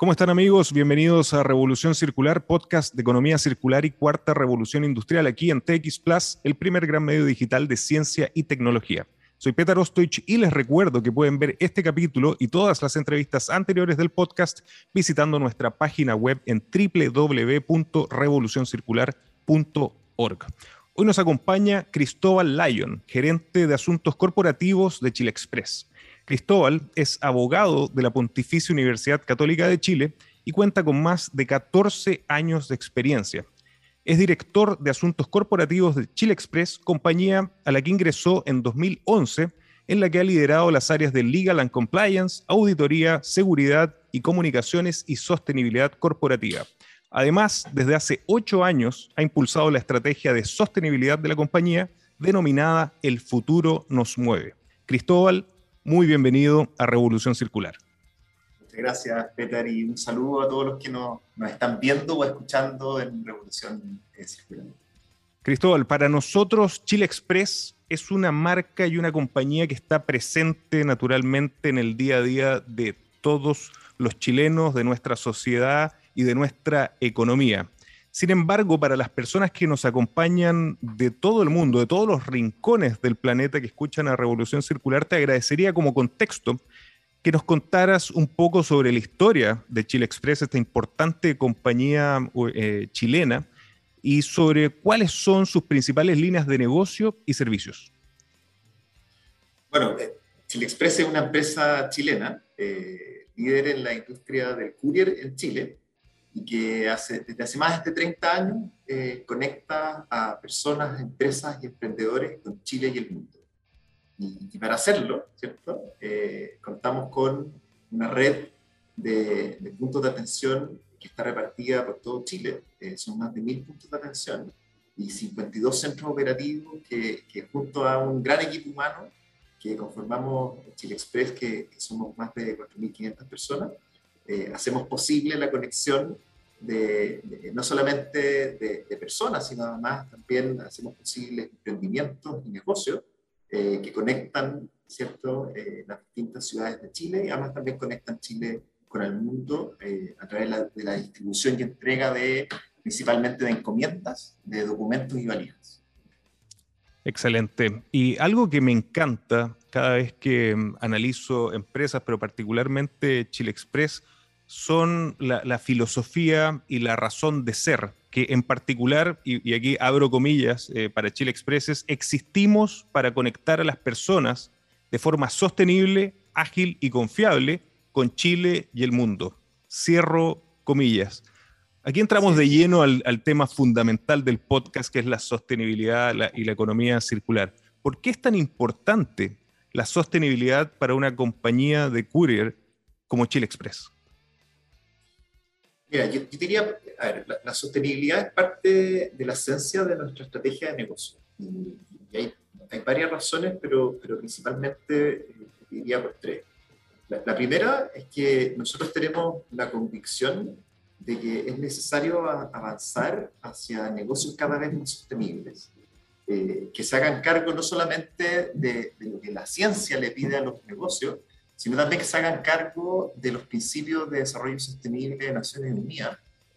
¿Cómo están amigos? Bienvenidos a Revolución Circular, podcast de economía circular y cuarta revolución industrial aquí en TX Plus, el primer gran medio digital de ciencia y tecnología. Soy Peter Ostoich y les recuerdo que pueden ver este capítulo y todas las entrevistas anteriores del podcast visitando nuestra página web en www.revolucioncircular.org. Hoy nos acompaña Cristóbal Lyon, gerente de asuntos corporativos de Chile Express. Cristóbal es abogado de la Pontificia Universidad Católica de Chile y cuenta con más de 14 años de experiencia. Es director de Asuntos Corporativos de Chile Express, compañía a la que ingresó en 2011, en la que ha liderado las áreas de Legal and Compliance, Auditoría, Seguridad y Comunicaciones y Sostenibilidad Corporativa. Además, desde hace ocho años ha impulsado la estrategia de sostenibilidad de la compañía denominada El futuro nos mueve. Cristóbal, muy bienvenido a Revolución Circular. Muchas gracias, Peter, y un saludo a todos los que nos, están viendo o escuchando en Revolución eh, Circular. Cristóbal, para nosotros Chile Express es una marca y una compañía que está presente naturalmente en el día a día de todos los chilenos, de nuestra sociedad y de nuestra economía. Sin embargo, para las personas que nos acompañan de todo el mundo, de todos los rincones del planeta que escuchan a Revolución Circular, te agradecería como contexto que nos contaras un poco sobre la historia de Chile Express, esta importante compañía eh, chilena, y sobre cuáles son sus principales líneas de negocio y servicios. Bueno, eh, Chile Express es una empresa chilena, eh, líder en la industria del courier en Chile, y que hace, desde hace más de 30 años eh, conecta a personas, empresas y emprendedores con Chile y el mundo. Y, para hacerlo, ¿cierto? Eh, contamos con una red de, puntos de atención que está repartida por todo Chile. Eh, son más de mil puntos de atención y 52 centros operativos que, que, junto a un gran equipo humano que conformamos Chile Express, que, que somos más de 4.500 personas, eh, hacemos posible la conexión de, no solamente de, personas, sino además también hacemos posibles emprendimientos y negocios eh, que conectan ¿cierto? Eh, las distintas ciudades de Chile y además también conectan Chile con el mundo a través de la, distribución y entrega de principalmente de encomiendas, de documentos y valijas. Excelente. Y algo que me encanta cada vez que mm, analizo empresas, pero particularmente Chile Express, son la, filosofía y la razón de ser, que en particular, y, aquí abro comillas eh, para Chile Express, existimos para conectar a las personas de forma sostenible, ágil y confiable con Chile y el mundo. Cierro comillas. Aquí entramos de lleno al, tema fundamental del podcast, que es la sostenibilidad y la economía circular. ¿Por qué es tan importante la sostenibilidad para una compañía de courier como Chile Express? Mira, yo, diría, a ver, la, sostenibilidad es parte de la esencia de nuestra estrategia de negocio. Y, hay, hay, varias razones, pero, pero principalmente eh, diría por tres. La, primera es que nosotros tenemos la convicción de que es necesario avanzar hacia negocios cada vez más sostenibles, eh, que se hagan cargo no solamente de, de, lo que la ciencia le pide a los negocios, sino también que se hagan cargo de los principios de desarrollo sostenible de Naciones Unidas,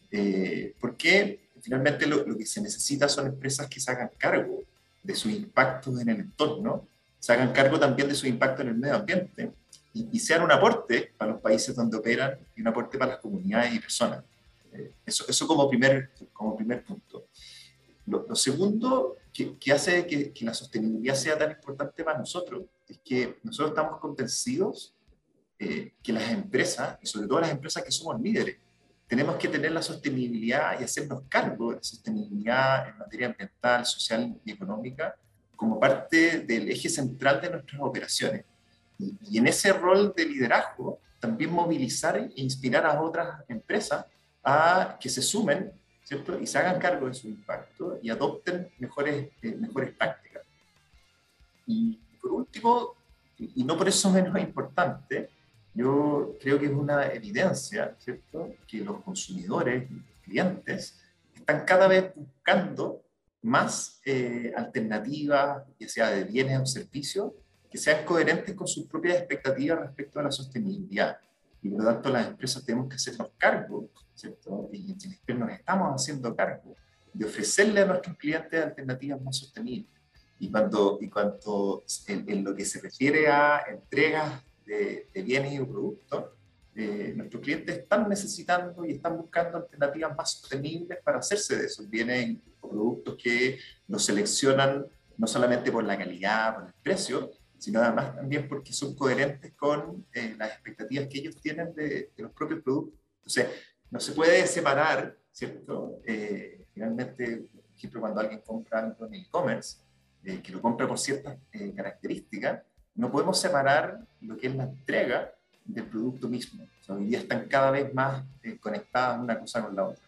eh, porque finalmente lo, que se necesita son empresas que se hagan cargo de sus impactos en el entorno, se hagan cargo también de su impacto en el medio ambiente y, sean un aporte para los países donde operan y un aporte para las comunidades y personas. Eh, eso, eso como, primer, como primer punto. Lo, segundo que, que hace que, que, la sostenibilidad sea tan importante para nosotros es que nosotros estamos convencidos eh, que las empresas, y sobre todo las empresas que somos líderes, tenemos que tener la sostenibilidad y hacernos cargo de la sostenibilidad en materia ambiental, social y económica como parte del eje central de nuestras operaciones. Y, y en ese rol de liderazgo, también movilizar e inspirar a otras empresas a que se sumen ¿cierto? y se hagan cargo de su impacto y adopten mejores, eh, mejores prácticas. Y por último, y no por eso menos importante, yo creo que es una evidencia, ¿cierto?, que los consumidores, clientes, están cada vez buscando más eh, alternativas, ya sea de bienes o servicios, que sean coherentes con sus propias expectativas respecto a la sostenibilidad. y por lo tanto las empresas tenemos que hacernos cargo, ¿cierto? Y en Chile nos estamos haciendo cargo de ofrecerle a nuestros clientes alternativas más sostenibles. Y cuando, y cuanto en, lo que se refiere a entregas de, bienes y productos, eh, nuestros clientes están necesitando y están buscando alternativas más sostenibles para hacerse de esos bienes o productos que nos seleccionan no solamente por la calidad, por el precio, sino además también porque son coherentes con eh, las expectativas que ellos tienen de, los propios productos. Entonces, no se puede separar, ¿cierto? Eh, finalmente, por ejemplo, cuando alguien compra algo en e-commerce, eh, que lo compra por ciertas características, no podemos separar lo que es la entrega del producto mismo. hoy día están cada vez más conectadas una cosa con la otra.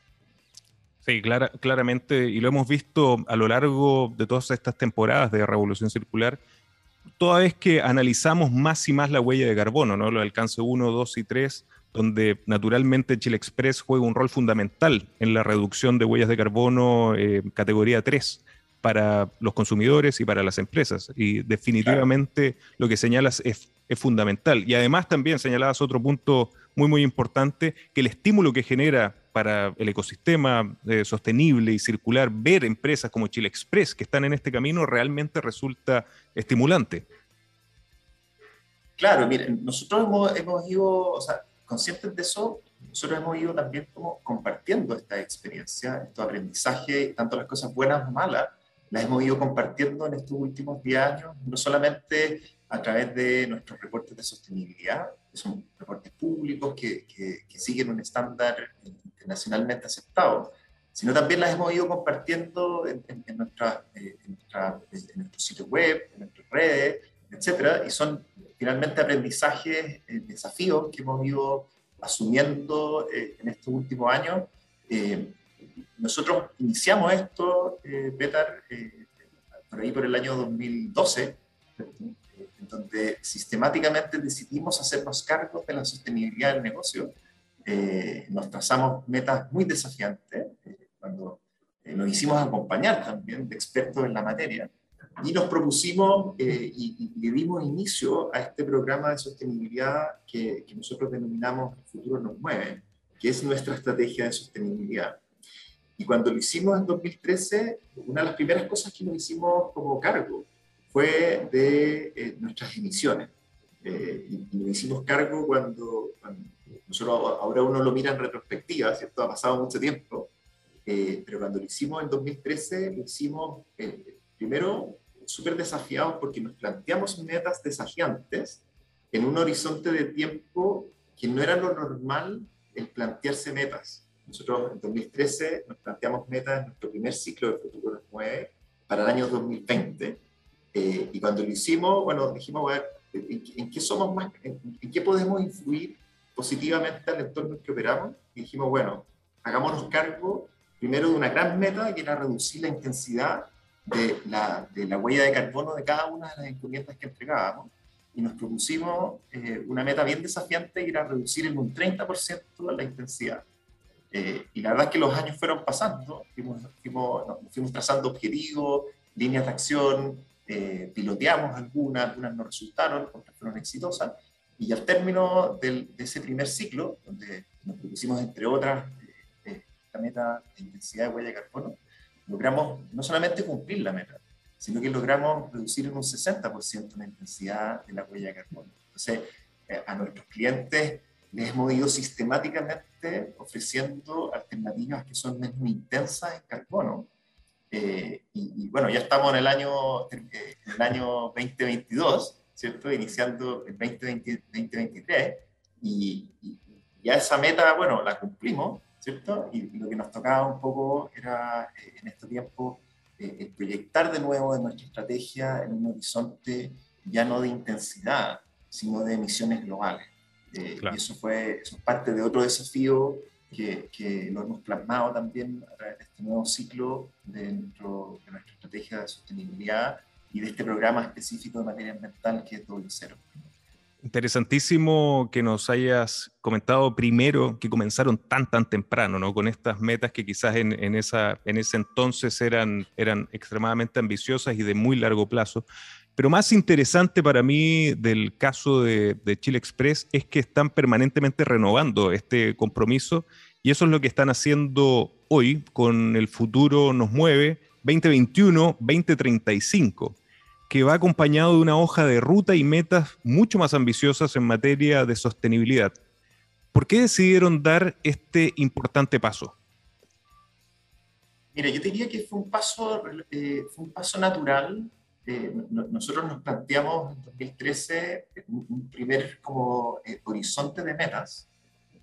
Sí, claramente, y lo hemos visto a lo largo de todas estas temporadas de Revolución Circular, toda vez que analizamos más y más la huella de carbono, ¿no? Lo alcance 1, 2 y 3, donde naturalmente Chile Express juega un rol fundamental en la reducción de huellas de carbono eh, categoría 3 para los consumidores y para las empresas. Y definitivamente lo que señalas es, es, fundamental. Y además también señalabas otro punto muy, muy importante, que el estímulo que genera para el ecosistema eh, sostenible y circular, ver empresas como Chile Express que están en este camino realmente resulta estimulante. Claro, miren, nosotros hemos, ido, o sea, conscientes de eso, nosotros hemos ido también como compartiendo esta experiencia, estos aprendizajes, tanto las cosas buenas como malas, las hemos ido compartiendo en estos últimos 10 años, no solamente a través de nuestros reportes de sostenibilidad, que son reportes públicos que, que siguen un estándar nacionalmente aceptados, sino también las hemos ido compartiendo en, en, nuestra, eh, en, nuestro sitio web, en nuestras redes, etcétera, y son finalmente aprendizajes, eh, desafíos que hemos ido asumiendo eh, en estos últimos años. Nosotros iniciamos esto, Petar, por ahí por el año 2012, en donde sistemáticamente decidimos hacernos cargo de la sostenibilidad del negocio eh, nos trazamos metas muy desafiantes, eh, cuando eh, nos hicimos acompañar también de expertos en la materia, y nos propusimos y, le dimos inicio a este programa de sostenibilidad que, que nosotros denominamos futuro nos mueve, que es nuestra estrategia de sostenibilidad. Y cuando lo hicimos en 2013, una de las primeras cosas que nos hicimos como cargo fue de nuestras emisiones. y, nos hicimos cargo cuando, cuando, nosotros ahora uno lo mira en retrospectiva, ¿cierto? Ha pasado mucho tiempo, eh, pero cuando lo hicimos en 2013, lo hicimos eh, primero súper desafiados porque nos planteamos metas desafiantes en un horizonte de tiempo que no era lo normal el plantearse metas. Nosotros en 2013 nos planteamos metas en nuestro primer ciclo de Futuro 9 para el año 2020. Eh, y cuando lo hicimos, bueno, dijimos, ver, ¿en, qué somos más, en qué podemos influir positivamente al entorno que operamos y dijimos, bueno, hagámonos cargo primero de una gran meta que era reducir la intensidad de la, de la huella de carbono de cada una de las encomiendas que entregábamos y nos propusimos eh, una meta bien desafiante que era reducir en un 30% la intensidad. Eh, y la verdad es que los años fueron pasando, fuimos, fuimos, fuimos trazando objetivos, líneas de acción, eh, piloteamos algunas, algunas no resultaron, otras fueron exitosas, y al término de ese primer ciclo, donde nos propusimos, entre otras, eh, eh, la meta de intensidad de huella de carbono, logramos no solamente cumplir la meta, sino que logramos reducir en un 60% la intensidad de la huella de carbono. Entonces, eh, a nuestros clientes les hemos ido sistemáticamente ofreciendo alternativas que son menos intensas en carbono. y, y, bueno, ya estamos en el año, en el año 2022 ¿cierto? Iniciando el 2023 y, ya esa meta, bueno, la cumplimos, ¿cierto? Y, lo que nos tocaba un poco era eh, en este tiempo eh, proyectar de nuevo nuestra estrategia en un horizonte ya no de intensidad, sino de emisiones globales. Eh, y eso fue eso es parte de otro desafío que, que, lo hemos plasmado también a través de este nuevo ciclo de, nuestro, de nuestra estrategia de sostenibilidad y de este programa específico de materia ambiental que es doble cero. Interesantísimo que nos hayas comentado primero que comenzaron tan, tan temprano, ¿no? Con estas metas que quizás en, en, esa, en ese entonces eran, eran extremadamente ambiciosas y de muy largo plazo. Pero más interesante para mí del caso de, Chile Express es que están permanentemente renovando este compromiso y eso es lo que están haciendo hoy con el futuro nos mueve 2021-2035, que va acompañado de una hoja de ruta y metas mucho más ambiciosas en materia de sostenibilidad. ¿Por qué decidieron dar este importante paso? Mira, yo diría que fue un paso, eh, fue un paso natural eh, nosotros nos planteamos en 2013 un, primer como eh, horizonte de metas,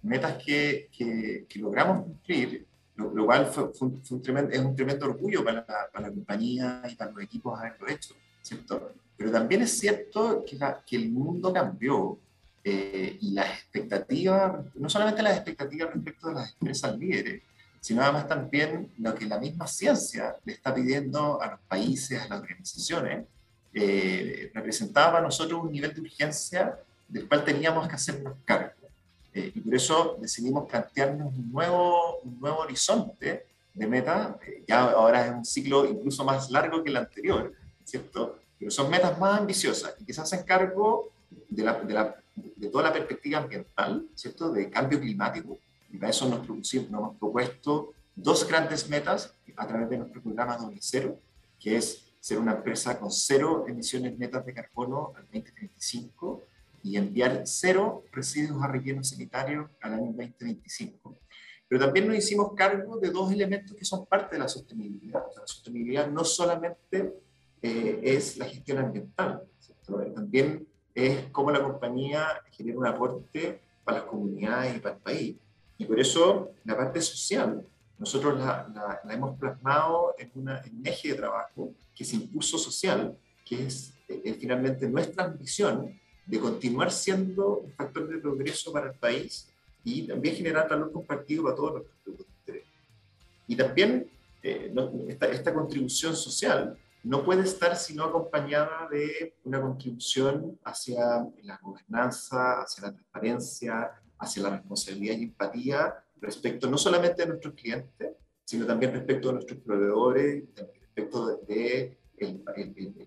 metas que, que, logramos cumplir, lo, cual fue, un, tremendo, es un tremendo orgullo para la, para la, compañía y para los equipos haberlo hecho, ¿cierto? Pero también es cierto que, que el mundo cambió eh, y las expectativas, no solamente las expectativas respecto de las empresas líderes, sino además también lo que la misma ciencia le está pidiendo a los países, a las organizaciones, eh, representaba para nosotros un nivel de urgencia del cual teníamos que hacernos cargo. Eh, y por eso decidimos plantearnos un nuevo, un nuevo horizonte de meta, eh, ya ahora es un ciclo incluso más largo que el anterior, ¿cierto? Pero son metas más ambiciosas y que se hacen cargo de, la, de, la, de toda la perspectiva ambiental, ¿cierto? De cambio climático, y para eso nos, nos hemos propuesto dos grandes metas a través de nuestro programa Doble Cero, que es ser una empresa con cero emisiones netas de carbono al 2035 y enviar cero residuos a relleno sanitario al año 2025. Pero también nos hicimos cargo de dos elementos que son parte de la sostenibilidad. la sostenibilidad no solamente eh, es la gestión ambiental, también es cómo la compañía genera un aporte para las comunidades y para el país. Y por eso la parte social, nosotros la, hemos plasmado en, una, un eje de trabajo que es impulso social, que es, finalmente nuestra ambición de continuar siendo un factor de progreso para el país y también generar valor compartido para todos los grupos de interés. Y también eh, esta, esta, contribución social no puede estar sino acompañada de una contribución hacia la gobernanza, hacia la transparencia, hacia la responsabilidad y empatía respecto no solamente de nuestros clientes, sino también respecto de nuestros proveedores, respecto de,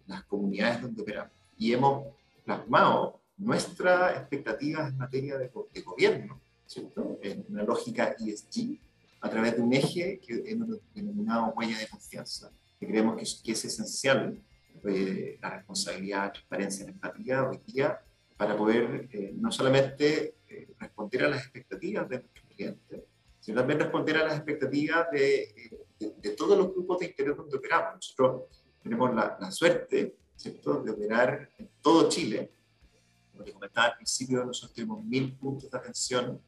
las comunidades donde operamos. Y hemos plasmado nuestras expectativas en materia de, gobierno, ¿cierto? en una lógica ESG, a través de un eje que hemos denominado huella de confianza, que creemos que que es esencial eh, la responsabilidad, transparencia, la empatía hoy día para poder eh, no solamente eh, responder a las expectativas de nuestros clientes, sino también responder a las expectativas de, de, todos los grupos de interés donde operamos. Nosotros tenemos la, la suerte ¿cierto? de operar en todo Chile. Como te comentaba al principio, nosotros tenemos mil puntos de atención,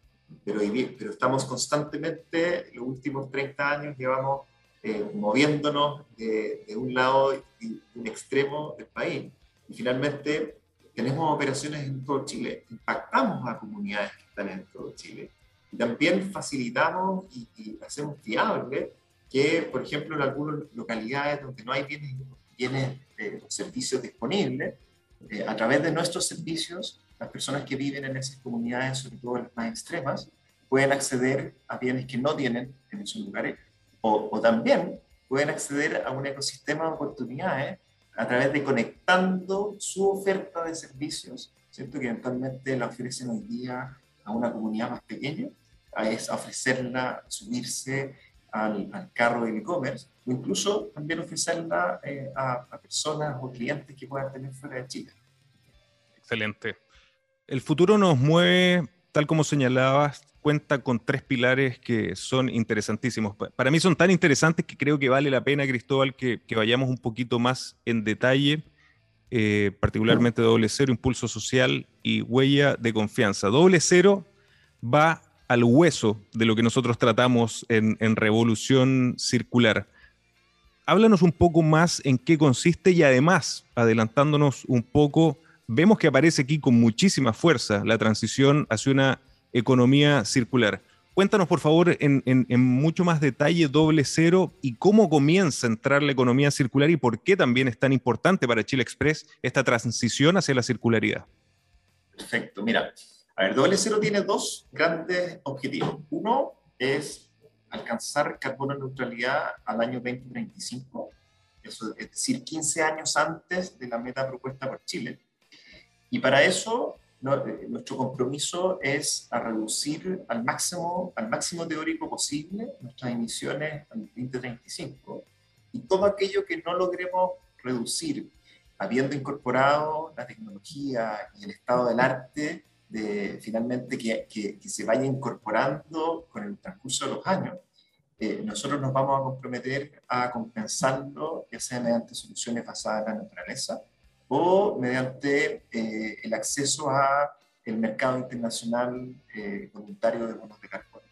pero, pero estamos constantemente, los últimos 30 años, llevamos eh, moviéndonos de, de, un lado y de un extremo del país. Y finalmente tenemos operaciones en todo Chile, impactamos a comunidades que están en todo Chile. Y también facilitamos y, hacemos viable que, por ejemplo, en algunas localidades donde no hay bienes, bienes eh, servicios disponibles, eh, a través de nuestros servicios, las personas que viven en esas comunidades, sobre todo las más extremas, pueden acceder a bienes que no tienen en esos lugares, o, o también pueden acceder a un ecosistema de oportunidades a través de conectando su oferta de servicios, ¿cierto? que eventualmente la ofrecen hoy día a una comunidad más pequeña, es ofrecerla, subirse al, al carro de e-commerce, o incluso también ofrecerla eh, a, a, personas o clientes que puedan tener fuera de Chile. Excelente. El futuro nos mueve, tal como señalabas, cuenta con tres pilares que son interesantísimos. Para mí son tan interesantes que creo que vale la pena, Cristóbal, que, vayamos un poquito más en detalle, eh, particularmente doble cero, impulso social y huella de confianza. Doble cero va al hueso de lo que nosotros tratamos en, en revolución circular. Háblanos un poco más en qué consiste y además, adelantándonos un poco, vemos que aparece aquí con muchísima fuerza la transición hacia una economía circular. Cuéntanos, por favor, en, mucho más detalle doble cero y cómo comienza a entrar la economía circular y por qué también es tan importante para Chile Express esta transición hacia la circularidad. Perfecto, mira, a ver, doble cero tiene dos grandes objetivos. Uno es alcanzar carbono neutralidad al año 2035 eso, es decir, 15 años antes de la meta propuesta por Chile. Y para eso eh, nuestro compromiso es a reducir al máximo, al máximo teórico posible nuestras emisiones al 2035 y todo aquello que no logremos reducir, habiendo incorporado la tecnología y el estado del arte, de, finalmente que, que, se vaya incorporando con el transcurso de los años. Eh, nosotros nos vamos a comprometer a compensarlo, ya sea mediante soluciones basadas en la naturaleza, o mediante eh, el acceso a el mercado internacional eh, voluntario de bonos de carbono.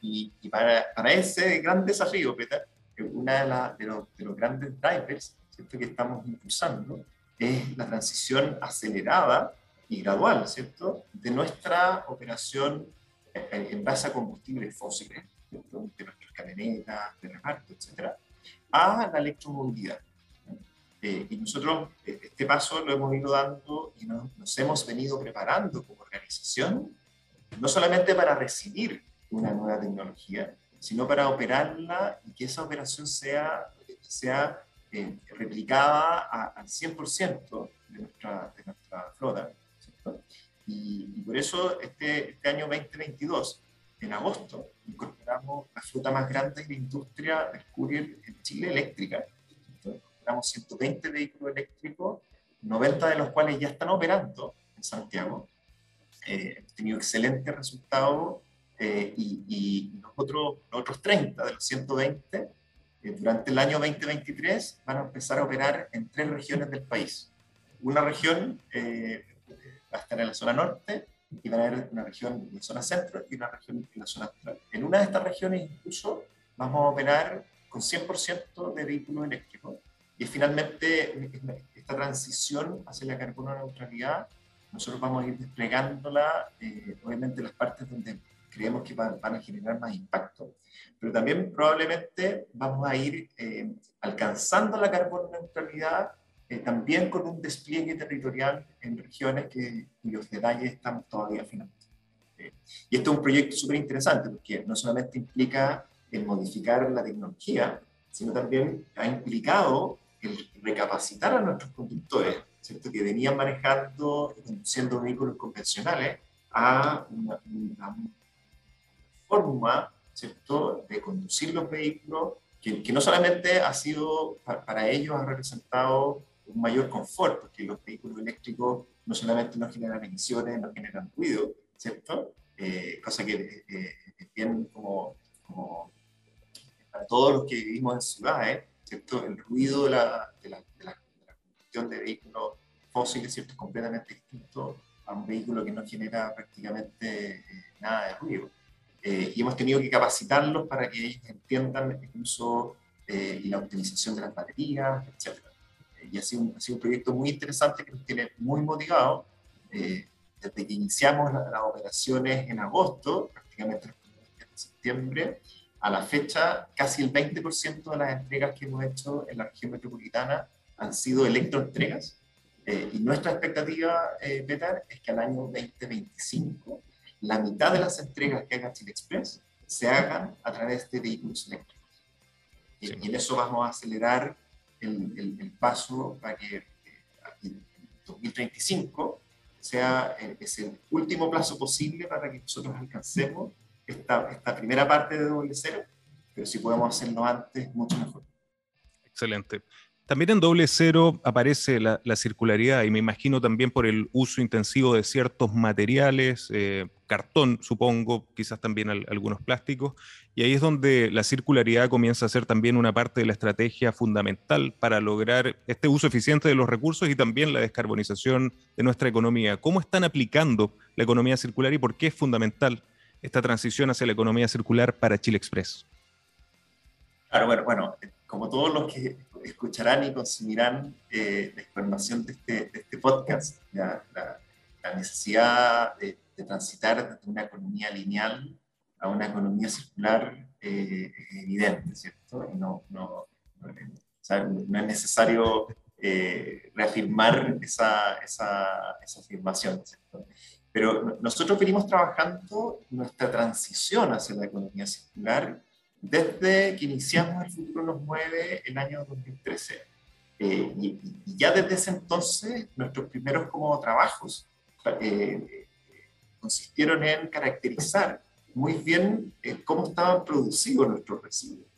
Y, y para, para, ese gran desafío, Peter, uno de, de, los, de los grandes drivers ¿cierto? que estamos impulsando es la transición acelerada y gradual, ¿cierto?, de nuestra operación en base a combustibles fósiles, ¿cierto? de nuestras camionetas, de reparto, etcétera, a la electromovilidad. Eh, y nosotros eh, este paso lo hemos ido dando y nos, nos, hemos venido preparando como organización, no solamente para recibir una nueva tecnología, sino para operarla y que esa operación sea, sea eh, replicada al 100% de nuestra, de nuestra flota. Y, y, por eso este, este año 2022, en agosto, incorporamos la flota más grande de la industria del courier en Chile eléctrica, tenemos 120 vehículos eléctricos, 90 de los cuales ya están operando en Santiago. Eh, hemos tenido excelentes resultados eh, y, y los, otros, los, otros, 30 de los 120 eh, durante el año 2023 van a empezar a operar en tres regiones del país. Una región eh, va a estar en la zona norte y va a haber una región en la zona centro y una región en la zona austral. En una de estas regiones incluso vamos a operar con 100% de vehículos eléctricos y finalmente esta transición hacia la carbono neutralidad, nosotros vamos a ir desplegándola, eh, obviamente en las partes donde creemos que van, van, a generar más impacto, pero también probablemente vamos a ir eh, alcanzando la carbono neutralidad eh, también con un despliegue territorial en regiones que, cuyos detalles están todavía afinando. Eh, y esto es un proyecto súper interesante porque no solamente implica el modificar la tecnología, sino también ha implicado el recapacitar a nuestros conductores, ¿cierto? que venían manejando y conduciendo vehículos convencionales a una, una forma ¿cierto? de conducir los vehículos que, que no solamente ha sido para, para, ellos, ha representado un mayor confort, porque los vehículos eléctricos no solamente no generan emisiones, no generan ruido, ¿cierto? Eh, cosa que eh, es bien como, como, para todos los que vivimos en ciudades, ¿cierto? El ruido de la, de la, de la, de la combustión de vehículos fósiles, ¿cierto? Es completamente distinto a un vehículo que no genera prácticamente eh, nada de ruido. Eh, y hemos tenido que capacitarlos para que ellos entiendan el uso eh, y la optimización de las baterías, etc. Eh, y ha sido, un, ha sido, un, proyecto muy interesante que nos tiene muy motivados. desde que iniciamos las la operaciones en agosto, prácticamente en septiembre, a la fecha, casi el 20% de las entregas que hemos hecho en la región metropolitana han sido electroentregas. Eh, y nuestra expectativa, eh, es que al año 2025 la mitad de las entregas que haga Chile Express se hagan a través de vehículos eléctricos. Sí. Y en eso vamos a acelerar el, el, el paso para que eh, en 2035 sea eh, es el último plazo posible para que nosotros alcancemos esta, primera parte de doble cero, pero si podemos hacerlo antes, mucho mejor. Excelente. También en doble cero aparece la, la, circularidad y me imagino también por el uso intensivo de ciertos materiales, eh, cartón supongo, quizás también al, algunos plásticos, y ahí es donde la circularidad comienza a ser también una parte de la estrategia fundamental para lograr este uso eficiente de los recursos y también la descarbonización de nuestra economía. ¿Cómo están aplicando la economía circular y por qué es fundamental esta transición hacia la economía circular para Chile Express? Claro, bueno, bueno como todos los que escucharán y consumirán eh, la información de este, de este podcast, la, la, la necesidad de, de, transitar desde una economía lineal a una economía circular eh, es evidente, ¿cierto? No, no, no, o sea, no es necesario eh, reafirmar esa, esa, esa afirmación, ¿cierto? Pero nosotros venimos trabajando nuestra transición hacia la economía circular desde que iniciamos El Futuro nos mueve el año 2013. Eh, y, ya desde ese entonces, nuestros primeros como trabajos eh, consistieron en caracterizar muy bien eh, cómo estaban producidos nuestros residuos.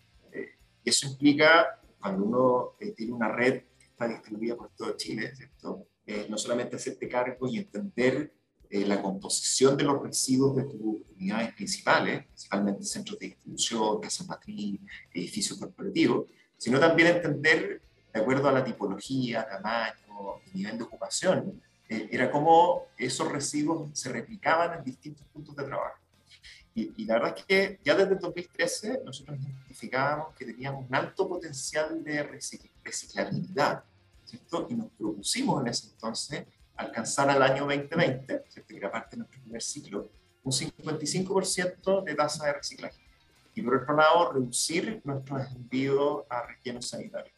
y eso implica, cuando uno tiene una red que está distribuida por todo Chile, ¿cierto? no solamente hacerte cargo y entender eh, la composición de los residuos de tus unidades principales, principalmente centros de distribución, casas matriz, edificios corporativos, sino también entender, de acuerdo a la tipología, tamaño y nivel de ocupación, eh, era cómo esos residuos se replicaban en distintos puntos de trabajo. Y, la verdad es que ya desde el 2013 nosotros identificábamos que teníamos un alto potencial de reciclabilidad, ¿cierto? Y nos propusimos en ese entonces alcanzar al año 2020, que era parte de nuestro primer ciclo, un 55% de tasa de reciclaje. Y por otro lado, reducir nuestros envíos a rellenos sanitarios.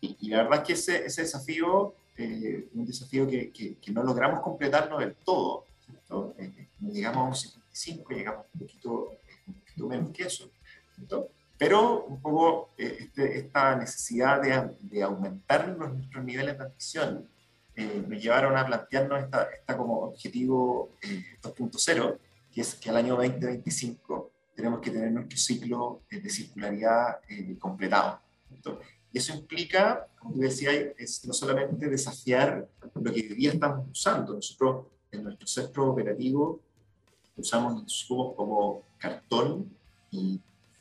Y, la verdad es que ese, ese desafío, eh, un desafío que, que, no logramos completarlo del todo, ¿cierto? Eh, eh, llegamos a un 55, llegamos un poquito, un poquito menos que eso, ¿cierto? pero un poco este, esta necesidad de, de aumentar nuestros niveles de ambición eh, nos llevaron a plantearnos esta, esta como objetivo 2.0, eh, que es que al año 2025 tenemos que tener nuestro ciclo eh, de circularidad completado. y eso implica, como tú decías, es no solamente desafiar lo que hoy día estamos usando. Nosotros en nuestro centro operativo usamos insumos como cartón y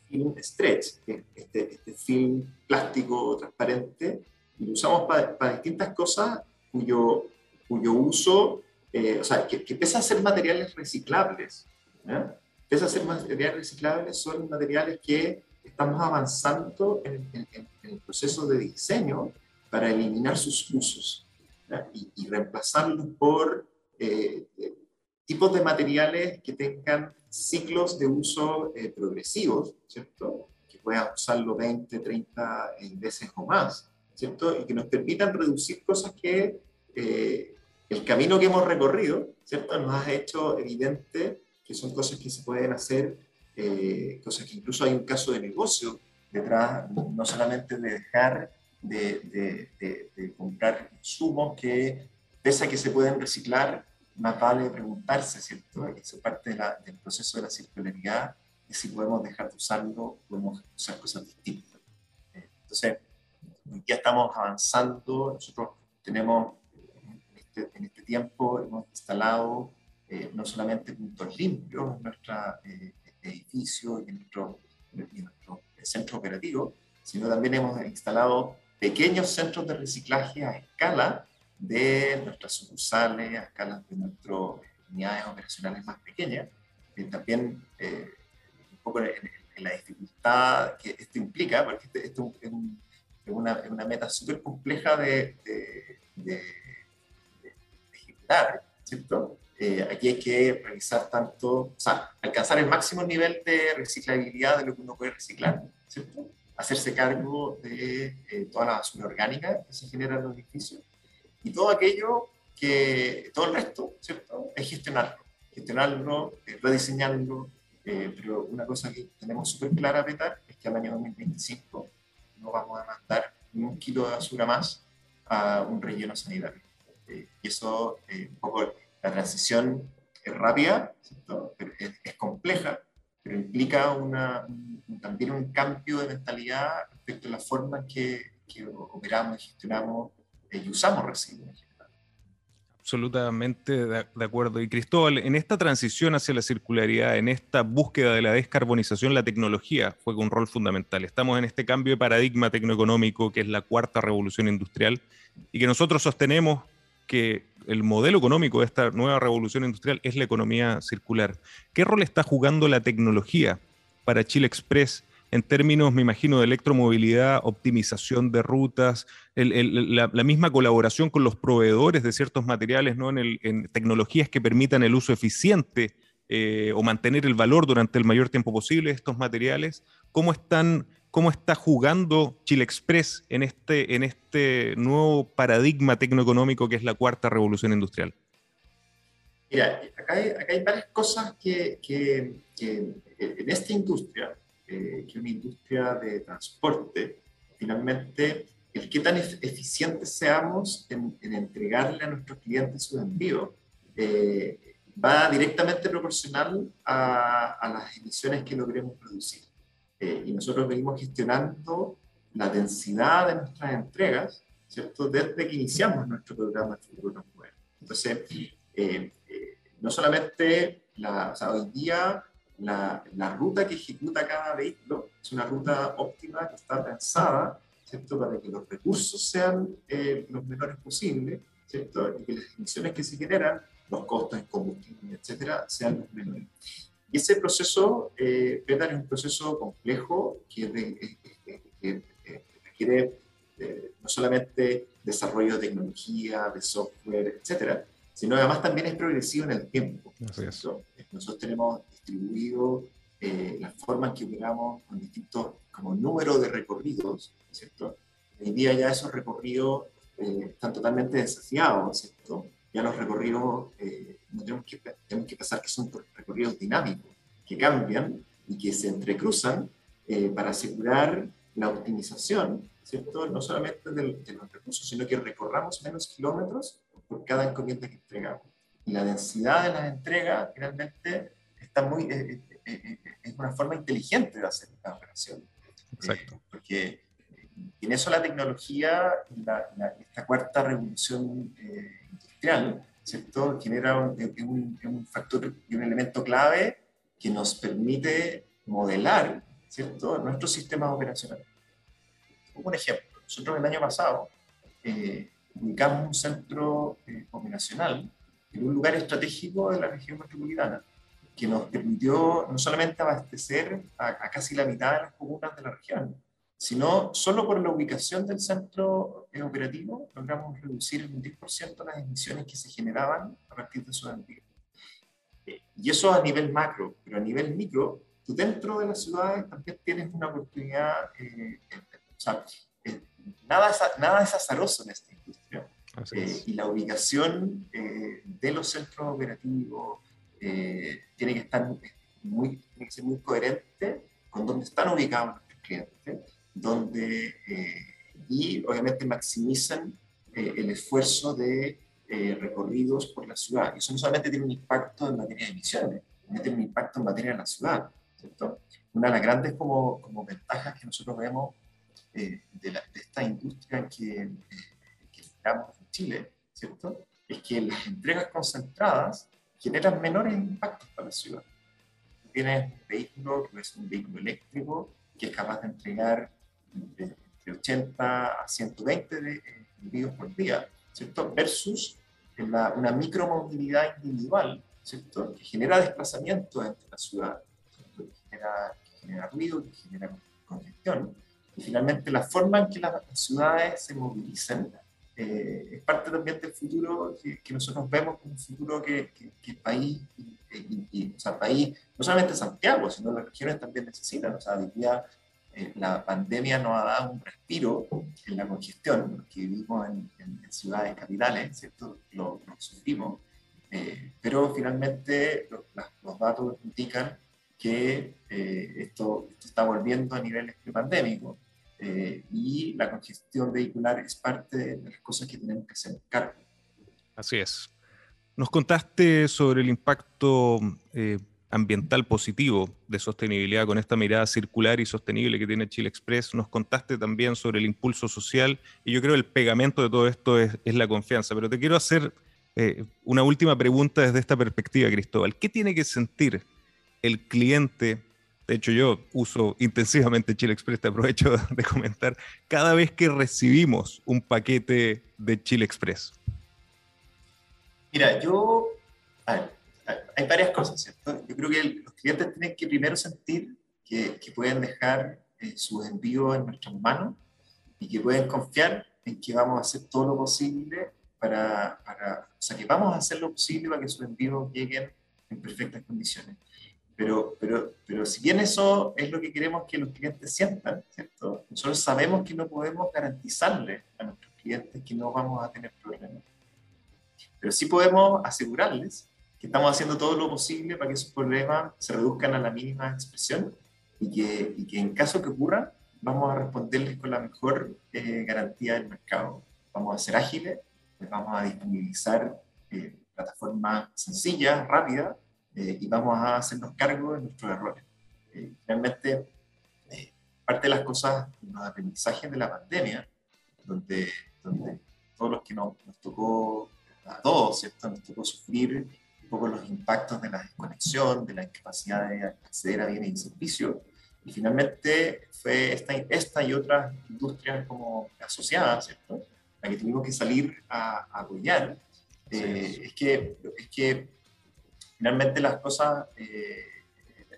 film stretch, este, este film plástico transparente, y lo usamos para distintas cosas cuyo, cuyo uso, eh, o sea, que, que pese a ser materiales reciclables, ¿eh? pese a ser materiales reciclables, son materiales que estamos avanzando en, el proceso de diseño para eliminar sus usos y, y, reemplazarlos por eh, tipos de materiales que tengan ciclos de uso eh, progresivos, ¿cierto? Que puedan usarlo 20, 30 veces o más. ¿Cierto? Y que nos permitan reducir cosas que eh, el camino que hemos recorrido, ¿cierto? Nos ha hecho evidente que son cosas que se pueden hacer, eh, cosas que incluso hay un caso de negocio detrás, no solamente de dejar de, de, comprar insumos que, pese a que se pueden reciclar, más vale preguntarse, ¿cierto? Eso es parte del proceso de la circularidad, y si podemos dejar de usarlo, podemos usar cosas distintas. Entonces, ya estamos avanzando, nosotros tenemos este, en este tiempo, hemos instalado eh, no solamente puntos limpios en nuestro eh, edificio y en nuestro, en nuestro centro operativo, sino también hemos instalado pequeños centros de reciclaje a escala de nuestras sucursales, a escala de nuestras unidades operacionales más pequeñas. también un poco en, la dificultad que esto implica, porque este, esto es un, es una, una meta súper compleja de, de, ejecutar, ¿cierto? Eh, aquí hay que revisar tanto, o sea, alcanzar el máximo nivel de reciclabilidad de lo que uno puede reciclar, ¿cierto? Hacerse cargo de eh, toda la basura orgánica que se genera en los edificios y todo aquello que, todo el resto, ¿cierto? Es gestionarlo, gestionarlo, eh, rediseñarlo, pero una cosa que tenemos súper clara, Petar, es que al año 2025 no vamos a mandar ni un kilo de basura más a un relleno sanitario. Eh, y eso, eh, un poco, la transición es rápida, es, compleja, pero implica una, también un cambio de mentalidad respecto a la forma en que, que operamos, gestionamos eh, y usamos residuos absolutamente de, acuerdo. Y Cristóbal, en esta transición hacia la circularidad, en esta búsqueda de la descarbonización, la tecnología juega un rol fundamental. Estamos en este cambio de paradigma tecnoeconómico que es la cuarta revolución industrial y que nosotros sostenemos que el modelo económico de esta nueva revolución industrial es la economía circular. ¿Qué rol está jugando la tecnología para Chile Express en términos, me imagino, de electromovilidad, optimización de rutas, la, misma colaboración con los proveedores de ciertos materiales, ¿no? en, tecnologías que permitan el uso eficiente eh, o mantener el valor durante el mayor tiempo posible de estos materiales. ¿Cómo, están, cómo está jugando Chile Express en este, en este nuevo paradigma tecnoeconómico que es la cuarta revolución industrial? Mira, acá hay, varias cosas que, que en esta industria eh, que una industria de transporte, finalmente, el qué tan eficientes seamos en, entregarle a nuestros clientes su envío, eh, va directamente proporcional a, a, las emisiones que logremos producir. Eh, y nosotros venimos gestionando la densidad de nuestras entregas, ¿cierto? Desde que iniciamos nuestro programa de Futuro Entonces, eh, no solamente la, o sea, hoy día la, la, ruta que ejecuta cada vehículo es una ruta óptima que está pensada ¿cierto? para que los recursos sean eh, los menores posibles ¿cierto? y que las emisiones que se generan, los costos en combustible, etcétera, sean los menores. Y ese proceso, eh, es un proceso complejo que, que requiere eh, no solamente desarrollo de tecnología, de software, etcétera, sino además también es progresivo en el tiempo. Nosotros tenemos distribuido eh, la forma en que operamos con distintos como número de recorridos, ¿cierto? Hoy día ya esos recorridos eh, están totalmente desafiados, ¿cierto? Ya los recorridos eh, no tenemos que, tenemos que pensar que son recorridos dinámicos, que cambian y que se entrecruzan eh, para asegurar la optimización, ¿cierto? No solamente de los recursos, sino que recorramos menos kilómetros por cada encomienda que entregamos. Y la densidad de las entregas finalmente está muy, eh, eh, eh, es una forma inteligente de hacer la operación. Exacto. porque en eso la tecnología, esta cuarta revolución industrial, ¿cierto? genera un, un, factor y un elemento clave que nos permite modelar ¿cierto? nuestros sistemas operacionales. Un ejemplo, nosotros el año pasado eh, ubicamos un centro eh, operacional en un lugar estratégico de la región metropolitana, que nos permitió no solamente abastecer a, casi la mitad de las comunas de la región, sino solo por la ubicación del centro eh, operativo logramos reducir en un 10% las emisiones que se generaban a partir de su envíos. Eh, y eso a nivel macro, pero a nivel micro, tú dentro de las ciudades también tienes una oportunidad, o sea, nada, nada es azaroso en esta industria. Eh, y la ubicación eh, de los centros operativos eh, tiene, que estar muy, tiene que ser muy coherente con dónde están ubicados nuestros clientes, donde, y obviamente maximizan el esfuerzo de recorridos por la ciudad. Y eso no solamente tiene un impacto en materia de emisiones, también tiene un impacto en materia de la ciudad. ¿cierto? Una de las grandes como, como ventajas que nosotros vemos de, esta industria que, que estamos en Chile, ¿cierto? Es que las entregas concentradas generan menores impactos para la ciudad. Tienes un vehículo que es un vehículo eléctrico que es capaz de entregar de, 80 a 120 de, envíos por día, ¿cierto? Versus la, una micromovilidad individual, ¿cierto? Que genera desplazamiento entre la ciudad, que genera, que genera ruido, que genera congestión y finalmente la forma en que las ciudades se movilizan eh, es parte también del futuro que, nosotros vemos como un futuro que, el país, y, o sea, país, no solamente Santiago, sino las regiones también necesitan. O sea, día eh, la pandemia nos ha dado un respiro en la congestión, que vivimos en, ciudades capitales, ¿cierto? Lo, sufrimos, eh, pero finalmente los datos indican que esto, esto, está volviendo a niveles prepandémicos eh, y la congestión vehicular es parte de las cosas que tenemos que hacer cargo. Así es. Nos contaste sobre el impacto eh, ambiental positivo de sostenibilidad con esta mirada circular y sostenible que tiene Chile Express. Nos contaste también sobre el impulso social y yo creo el pegamento de todo esto es, es la confianza. Pero te quiero hacer eh, una última pregunta desde esta perspectiva, Cristóbal. ¿Qué tiene que sentir el cliente de hecho, yo uso intensivamente Chile Express, te aprovecho de comentar, cada vez que recibimos un paquete de Chile Express. Mira, yo... hay varias cosas, ¿cierto? Yo creo que los clientes tienen que primero sentir que, pueden dejar eh, sus envíos en nuestras manos y que pueden confiar en que vamos a hacer todo lo posible para, para, o sea, que vamos a hacer lo posible para que sus envíos lleguen en perfectas condiciones. Pero, pero, pero si bien eso es lo que queremos que los clientes sientan, ¿cierto? nosotros sabemos que no podemos garantizarle a nuestros clientes que no vamos a tener problemas. Pero sí podemos asegurarles que estamos haciendo todo lo posible para que esos problemas se reduzcan a la mínima expresión y que, y que en caso que ocurra, vamos a responderles con la mejor eh, garantía del mercado. Vamos a ser ágiles, les vamos a disponibilizar eh, plataformas sencillas, rápidas, eh, y vamos a hacernos cargo de nuestros errores. realmente, parte de las cosas, los aprendizajes de la pandemia, donde, donde todos los que nos, nos tocó, a todos, ¿cierto? Nos tocó sufrir un poco los impactos de la desconexión, de la incapacidad de acceder a bienes y servicios, y finalmente fue esta, esta y otras industrias como asociadas, ¿cierto? La que tuvimos que salir a, apoyar. Eh, es, que, es que finalmente las cosas, eh,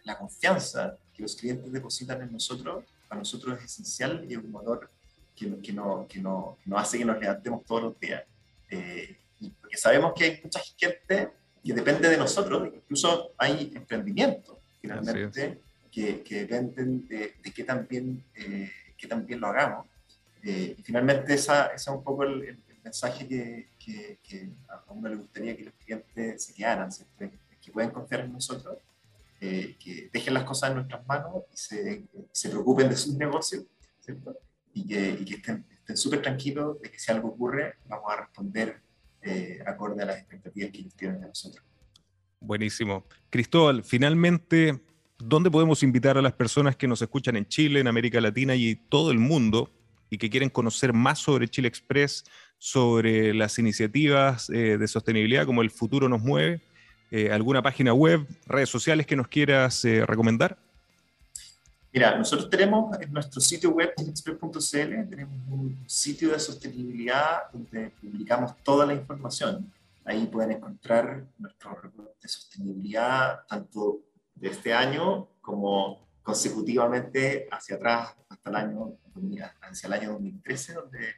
la confianza que los clientes depositan en nosotros, para nosotros es esencial y es un motor que, que, no, que, no, que nos hace que nos levantemos todos los días. Eh, porque sabemos que hay mucha gente que depende de nosotros, incluso hay emprendimiento, finalmente que, dependen de, de qué, tan bien, eh, qué tan lo hagamos. Eh, y finalmente esa, ese es un poco el, mensaje que, que, a uno le gustaría que los clientes se quedaran, que pueden confiar en nosotros, eh, que dejen las cosas en nuestras manos y se, se preocupen de sus negocios, ¿cierto? y que, y que estén súper tranquilos de que si algo ocurre, vamos a responder acorde a las expectativas que ellos tienen de nosotros. Buenísimo. Cristóbal, finalmente, ¿dónde podemos invitar a las personas que nos escuchan en Chile, en América Latina y todo el mundo y que quieren conocer más sobre Chile Express, sobre las iniciativas eh, de sostenibilidad como el futuro nos mueve? Eh, ¿Alguna página web, redes sociales que nos quieras eh, recomendar? Mira, nosotros tenemos en nuestro sitio web, chilexpress.cl, tenemos un sitio de sostenibilidad donde publicamos toda la información. Ahí pueden encontrar nuestro reporte de sostenibilidad, tanto de este año como consecutivamente hacia atrás hasta el año, hacia el año 2013, donde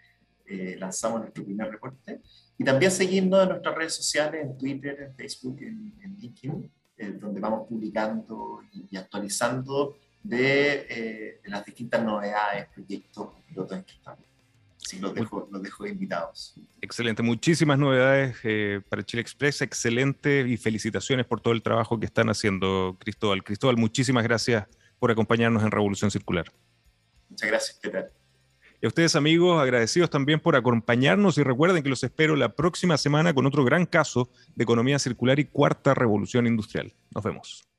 eh, lanzamos nuestro primer reporte. Y también seguirnos en nuestras redes sociales, en Twitter, en Facebook, en, LinkedIn, eh, donde vamos publicando y, actualizando de, eh, de, las distintas novedades, proyectos, pilotos en que estamos. Sí, los dejo, los dejo invitados. Excelente, muchísimas novedades eh, para Chile Express, excelente y felicitaciones por todo el trabajo que están haciendo, Cristóbal. Cristóbal, muchísimas gracias por acompañarnos en Revolución Circular. Muchas gracias, Peter. Y a ustedes amigos, agradecidos también por acompañarnos y recuerden que los espero la próxima semana con otro gran caso de economía circular y cuarta revolución industrial. Nos vemos.